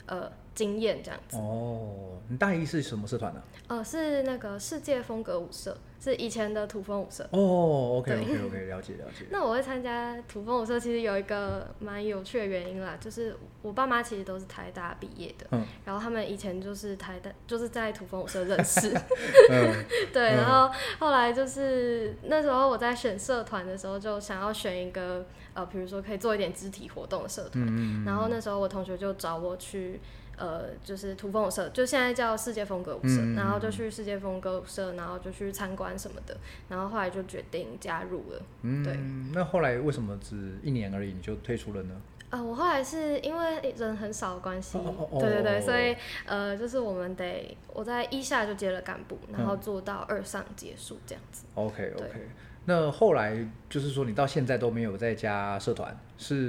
呃经验，这样子。哦，你大一是什么社团呢？呃，是那个世界风格舞社，是以前的土风舞社。哦，OK OK OK，了解了解。(laughs) 那我会参加土风舞社，其实有一个蛮有趣的原因啦，就是我爸妈其实都是台大毕业的，嗯，然后他们以前就是台大，就是在土风舞社认识，(laughs) (laughs) 对，然后后来就是那时候我在选社团的时候，就想要选一个呃，比如说可以做一点肢体活动的社团，然后那时候我同学就找我去。呃，就是土风舞社，就现在叫世界风格舞社，然后就去世界风格舞社，然后就去参观什么的，然后后来就决定加入了。嗯，对。那后来为什么只一年而已你就退出了呢？呃，我后来是因为人很少的关系，对对对，所以呃，就是我们得我在一下就接了干部，然后做到二上结束这样子。OK OK，那后来就是说你到现在都没有在加社团，是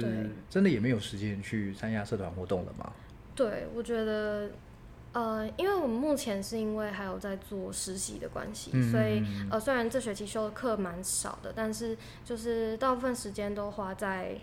真的也没有时间去参加社团活动了吗？对，我觉得，呃，因为我们目前是因为还有在做实习的关系，所以呃，虽然这学期修的课蛮少的，但是就是大部分时间都花在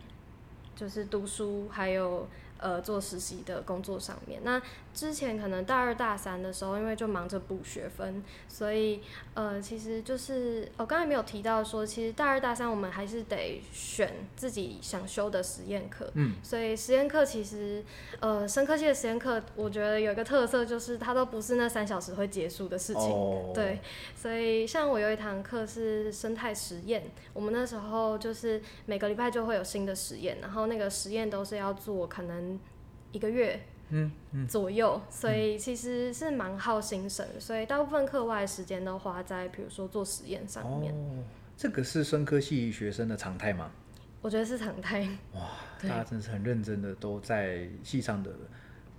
就是读书还有。呃，做实习的工作上面，那之前可能大二大三的时候，因为就忙着补学分，所以呃，其实就是我刚才没有提到说，其实大二大三我们还是得选自己想修的实验课，嗯，所以实验课其实呃，生科系的实验课，我觉得有一个特色就是它都不是那三小时会结束的事情，对，所以像我有一堂课是生态实验，我们那时候就是每个礼拜就会有新的实验，然后那个实验都是要做可能。一个月，嗯嗯左右，所以其实是蛮耗心神，所以大部分课外时间都花在比如说做实验上面。哦，这个是生科系学生的常态吗？我觉得是常态。哇，大家真是很认真的都在系上的。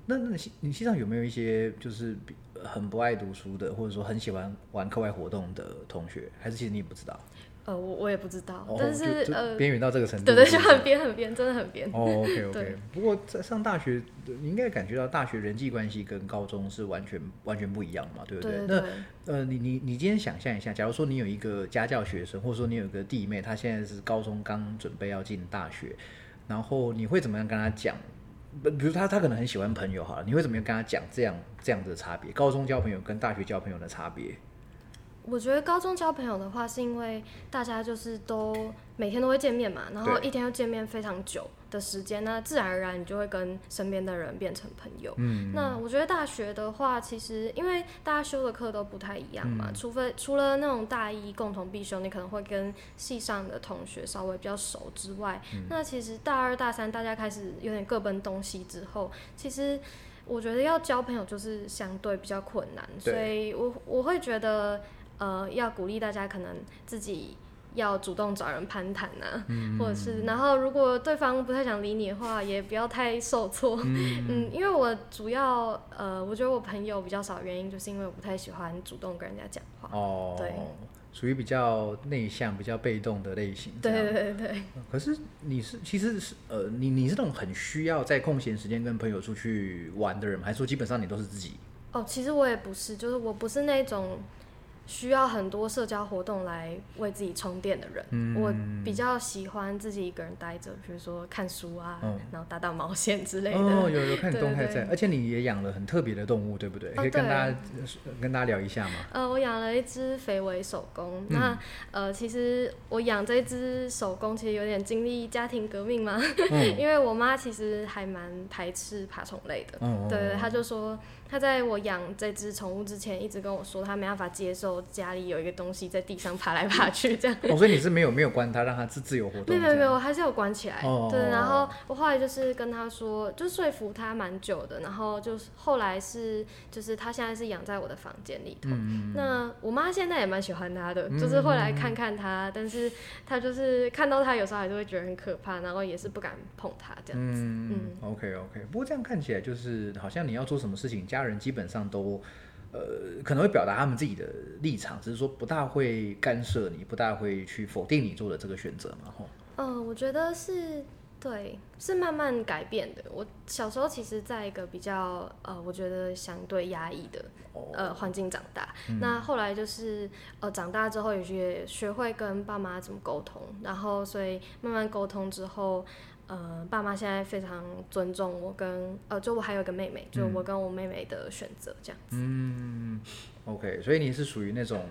那那系你系上有没有一些就是很不爱读书的，或者说很喜欢玩课外活动的同学？还是其实你也不知道？呃，我我也不知道，但是呃，边缘到这个程度，对对，就很边很边，真的很边。哦，OK OK。不过在上大学，你应该感觉到大学人际关系跟高中是完全完全不一样嘛，对不对？那呃，你你你今天想象一下，假如说你有一个家教学生，或者说你有个弟妹，她现在是高中刚准备要进大学，然后你会怎么样跟她讲？比如他他可能很喜欢朋友好了，你会怎么样跟他讲这样这样的差别？高中交朋友跟大学交朋友的差别？我觉得高中交朋友的话，是因为大家就是都每天都会见面嘛，然后一天又见面非常久的时间，那自然而然你就会跟身边的人变成朋友。嗯，那我觉得大学的话，其实因为大家修的课都不太一样嘛，除非除了那种大一共同必修，你可能会跟系上的同学稍微比较熟之外，那其实大二大三大家开始有点各奔东西之后，其实我觉得要交朋友就是相对比较困难，所以我我会觉得呃要鼓励大家可能自己。要主动找人攀谈啊，或者是，然后如果对方不太想理你的话，也不要太受挫。嗯 (laughs) 因为我主要呃，我觉得我朋友比较少，原因就是因为我不太喜欢主动跟人家讲话。哦，对，属于比较内向、比较被动的类型。对对对对，可是你是其实是呃，你你是那种很需要在空闲时间跟朋友出去玩的人吗？还是说基本上你都是自己？哦，其实我也不是，就是我不是那种需要很多社交活动来为自己充电的人。嗯我比较喜欢自己一个人待着，比如说看书啊，嗯然后打打毛线之类的。哦，有有看你动态在，而且你也养了很特别的动物，对不对？哦可以跟大家跟大家聊一下吗？呃，我养了一只肥尾手工。嗯那呃，其实我养这只手工其实有点经历家庭革命嘛，嗯 (laughs) 因为我妈其实还蛮排斥爬虫类的。对，她就说她在我养这只宠物之前，一直跟我说他没办法接受家里有一个东西在地上爬来爬去这样。(laughs) 哦，所以你是没有没有关它，让它自自由活动？没有没有没有，我还是有关起来。哦对，然后我后来就是跟他说，就说服他蛮久的，然后就是后来是就是他现在是养在我的房间里头。嗯那我妈现在也蛮喜欢他的，就是会来看看他，但是他就是看到他有时候还是会觉得很可怕，然后也是不敢碰他这样子。嗯，OK OK，不过这样看起来就是好像你要做什么事情，家人基本上都呃可能会表达他们自己的立场，只是说不大会干涉你，不大会去否定你做的这个选择嘛，吼。嗯、我觉得是对，是慢慢改变的。我小时候其实在一个比较呃，我觉得相对压抑的呃环境长大。那后来就是呃长大之后，也学学会跟爸妈怎么沟通，然后所以慢慢沟通之后。呃，爸妈现在非常尊重我跟呃，就我还有一个妹妹，就我跟我妹妹的选择这样子。嗯，OK，所以你是属于那种，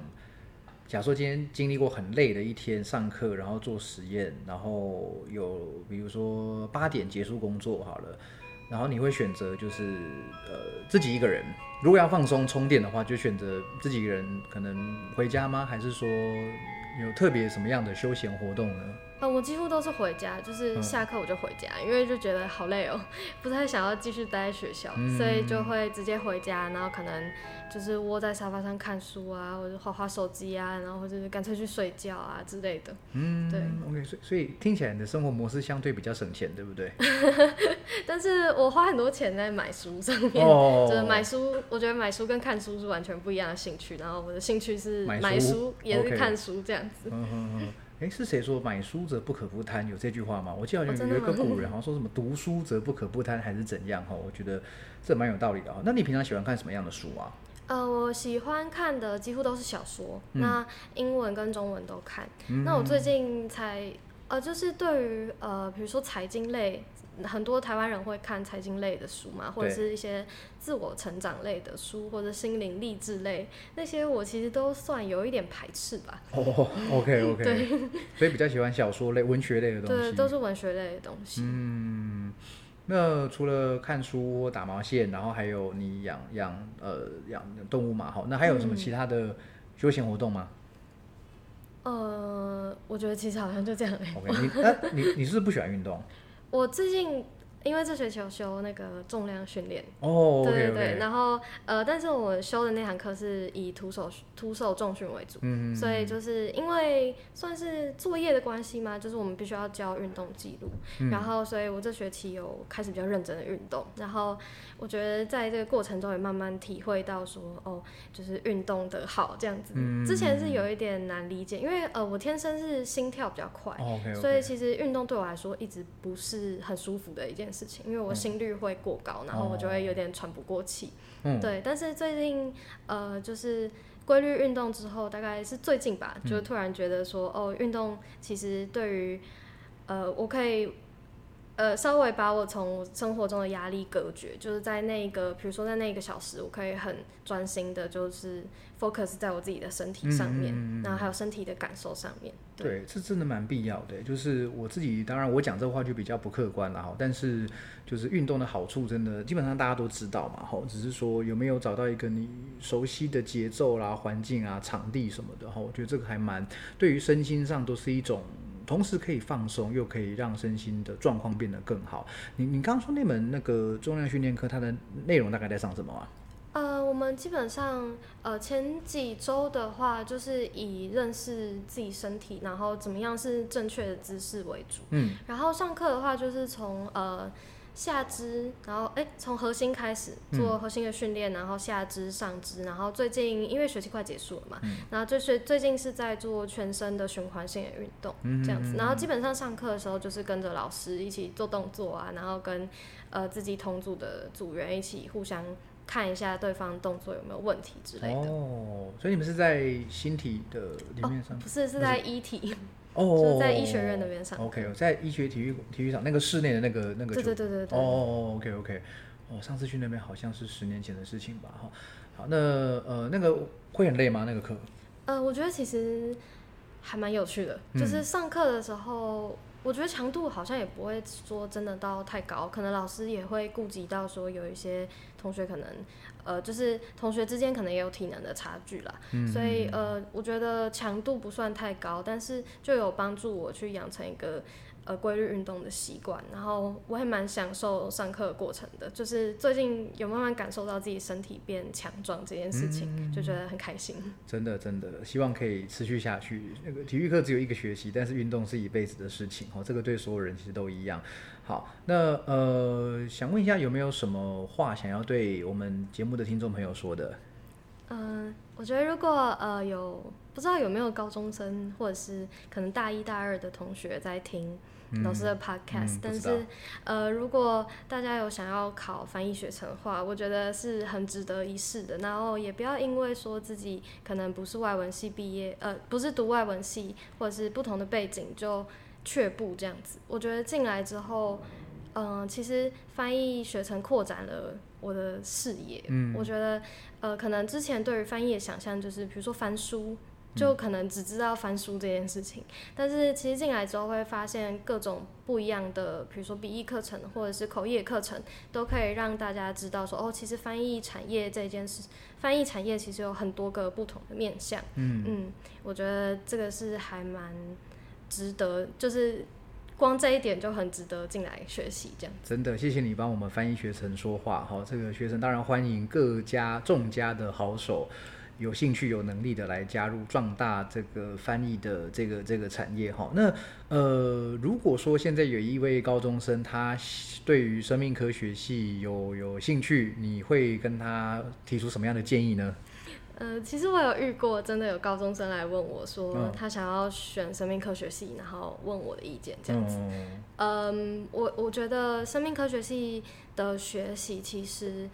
假如说今天经历过很累的一天，上课，然后做实验，然后有比如说八点结束工作好了，然后你会选择就是呃自己一个人，如果要放松充电的话，就选择自己一个人可能回家吗？还是说有特别什么样的休闲活动呢？呃，我几乎都是回家，就是嗯下课我就回家，因为就觉得好累哦，(laughs) 不太想要继续待在学校，嗯所以就会直接回家，然后可能就是窝在沙发上看书啊，或者划划手机啊，然后或者是干脆去睡觉啊之类的。嗯，对，OK，所以所以听起来你的生活模式相对比较省钱，对不对？(laughs) 但是我花很多钱在买书上面，哦就是买书，我觉得买书跟看书是完全不一样的兴趣，然后我的兴趣是买书也是看书这样子。嗯哼哼，哎，是谁说买书则不可不贪？有这句话吗？我记得好像有一个古人好像说什么读书则不可不贪，还是怎样哈？我觉得这蛮有道理的哈。那你平常喜欢看什么样的书啊？呃，我喜欢看的几乎都是小说，嗯那英文跟中文都看。那我最近才呃，就是对于呃，比如说财经类，很多台湾人会看财经类的书嘛，或者是一些自我成长类的书，或者心灵励志类那些，我其实都算有一点排斥吧。哦，OK OK，(laughs) 对所以比较喜欢小说类、文学类的东西对，西。都是文学类的东西。嗯，那除了看书、打毛线，然后还有你养养呃养动物嘛，哈，那还有什么嗯其他的休闲活动吗呃，我觉得其实好像就这样。？OK，你那你你是不是不喜欢运动？我最近因为这学期有修那个重量训练。哦对对对，然后呃，但是我修的那堂课是以徒手徒手重训为主，嗯，所以就是因为算是作业的关系嘛，就是我们必须要交运动记录，嗯然后所以我这学期有开始比较认真的运动，然后我觉得在这个过程中也慢慢体会到说，哦，就是运动的好这样子。嗯之前是有一点难理解，因为呃，我天生是心跳比较快。哦 OK，所以其实运动对我来说一直不是很舒服的一件事情，因为我心率会过高，然后我就会有点喘不过气。嗯。对，但是最近呃，就是规律运动之后，大概是最近吧，就突然觉得说，哦，运动其实对于呃，我可以呃，稍微把我从生活中的压力隔绝，就是在那个，比如说在那一个小时，我可以很专心的，就是 focus 在我自己的身体上面，然后还有身体的感受上面。对，这真的蛮必要的。就是我自己，当然我讲这话就比较不客观了哈，但是就是运动的好处，真的基本上大家都知道嘛哈，只是说有没有找到一个你熟悉的节奏啦、环境啊、场地什么的哈，我觉得这个还蛮对于身心上都是一种。同时可以放松，又可以让身心的状况变得更好。你你刚刚说那门那个重量训练课，它的内容大概在上什么啊？呃，我们基本上呃前几周的话，就是以认识自己身体，然后怎么样是正确的姿势为主。嗯。然后上课的话，就是从呃。下肢，然后哎，从核心开始做核心的训练，然后下肢、上肢，然后最近因为学期快结束了嘛，然后就是最近是在做全身的循环性的运动这样子，然后基本上上课的时候就是跟着老师一起做动作啊，然后跟呃自己同组的组员一起互相看一下对方动作有没有问题之类的。哦，所以你们是在新体的里面上？不是，是在一体。哦，在医学院那边上。OK，在医学体育体育场那个室内的那个那个。对对对对对。哦，OK OK，哦，上次去那边好像是十年前的事情吧？哈，好，那呃，那个会很累吗？那个课？呃，我觉得其实还蛮有趣的，就是上课的时候。我觉得强度好像也不会说真的到太高，可能老师也会顾及到说有一些同学可能，呃，就是同学之间可能也有体能的差距啦，所以呃，我觉得强度不算太高，但是就有帮助我去养成一个。呃，规律运动的习惯，然后我也蛮享受上课的过程的，就是最近有慢慢感受到自己身体变强壮这件事情，就觉得很开心。真的，真的，希望可以持续下去。那个体育课只有一个学习，但是运动是一辈子的事情哦，这个对所有人其实都一样。好，那呃，想问一下有没有什么话想要对我们节目的听众朋友说的？嗯，我觉得如果呃有不知道有没有高中生或者是可能大一大二的同学在听。老师的 podcast，但是，呃，如果大家有想要考翻译学程的话，我觉得是很值得一试的。然后也不要因为说自己可能不是外文系毕业，呃，不是读外文系，或者是不同的背景就却步这样子。我觉得进来之后，嗯，其实翻译学程扩展了我的视野。嗯，我觉得，呃，可能之前对于翻译的想象就是，比如说翻书。就可能只知道翻书这件事情，但是其实进来之后会发现各种不一样的，比如说笔译课程或者是口译课程，都可以让大家知道说，哦，其实翻译产业这件事，翻译产业其实有很多个不同的面向。嗯嗯，我觉得这个是还蛮值得，就是光这一点就很值得进来学习这样。真的，谢谢你帮我们翻译学生说话哈，这个学生当然欢迎各家众家的好手。有兴趣、有能力的来加入壮大这个翻译的这个这个产业哈。那呃，如果说现在有一位高中生，他对于生命科学系有有兴趣，你会跟他提出什么样的建议呢？呃，其实我有遇过，真的有高中生来问我说，他想要选生命科学系，然后问我的意见这样子。嗯，我我觉得生命科学系的学习其实。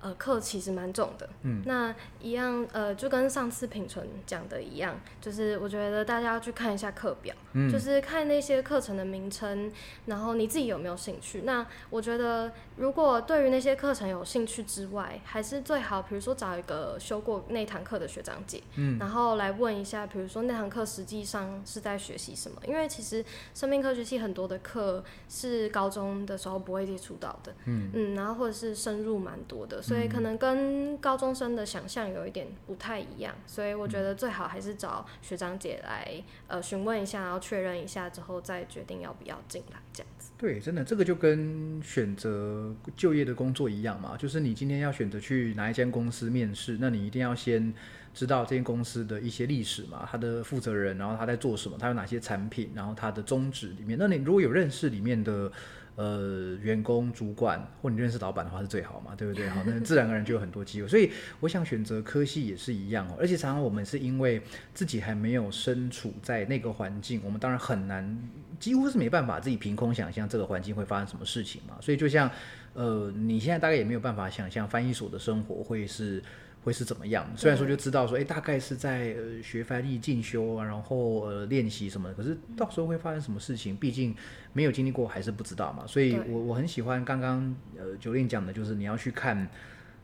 呃，课其实蛮重的。嗯，那一样，呃，就跟上次品纯讲的一样，就是我觉得大家要去看一下课表，嗯，就是看那些课程的名称，然后你自己有没有兴趣。那我觉得，如果对于那些课程有兴趣之外，还是最好，比如说找一个修过那堂课的学长姐，嗯，然后来问一下，比如说那堂课实际上是在学习什么？因为其实生命科学系很多的课是高中的时候不会接触到的，嗯嗯，然后或者是深入蛮多的，所以。所以可能跟高中生的想象有一点不太一样，所以我觉得最好还是找学长姐来呃询问一下，然后确认一下之后再决定要不要进来这样子。对，真的这个就跟选择就业的工作一样嘛，就是你今天要选择去哪一间公司面试，那你一定要先知道这间公司的一些历史嘛，他的负责人，然后他在做什么，他有哪些产品，然后他的宗旨里面，那你如果有认识里面的。呃，员工、主管或你认识老板的话是最好嘛，对不对？好，那自然而然就有很多机会。(laughs) 所以我想选择科系也是一样哦。而且常常我们是因为自己还没有身处在那个环境，我们当然很难，几乎是没办法自己凭空想象这个环境会发生什么事情嘛。所以就像呃，你现在大概也没有办法想象翻译所的生活会是会是怎么样。虽然说就知道说，哎，大概是在呃学翻译进修啊，然后呃练习什么，可是到时候会发生什么事情，毕竟没有经历过，还是不知道嘛。所以我我很喜欢刚刚呃九令讲的，就是你要去看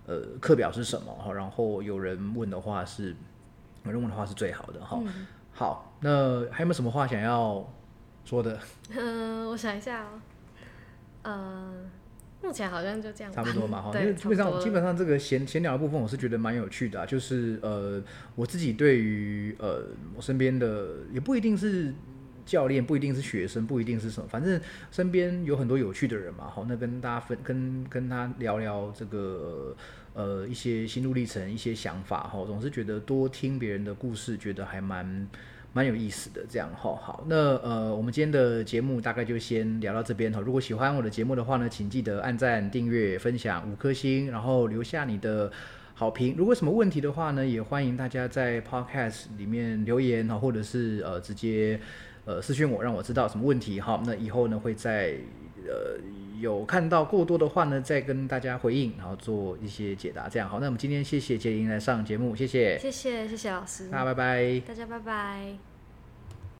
呃课表是什么哈，然后有人问的话是有人问的话是最好的哈。好，那还有没有什么话想要说的？嗯，(laughs) 我想一下哦，呃。目前好像就这样，差不多嘛 (laughs) 哈。因为基本上基本上这个闲闲聊的部分，我是觉得蛮有趣的。就是呃，我自己对于呃我身边的也不一定是教练，不一定是学生，不一定是什么，反正身边有很多有趣的人嘛。好，那跟大家分跟跟他聊聊这个呃一些心路历程、一些想法哈。总是觉得多听别人的故事，觉得还蛮。蛮有意思的，这样哈好，那呃，我们今天的节目大概就先聊到这边哈。如果喜欢我的节目的话呢，请记得按赞、订阅、分享五颗星，然后留下你的好评。如果什么问题的话呢，也欢迎大家在 Podcast 里面留言哈，或者是呃直接呃私讯我，让我知道什么问题哈。那以后呢，会在呃有看到过多的话呢，再跟大家回应，然后做一些解答。这样好，那我们今天谢谢杰林来上节目，谢谢，谢谢谢谢老师，那拜拜，大家拜拜。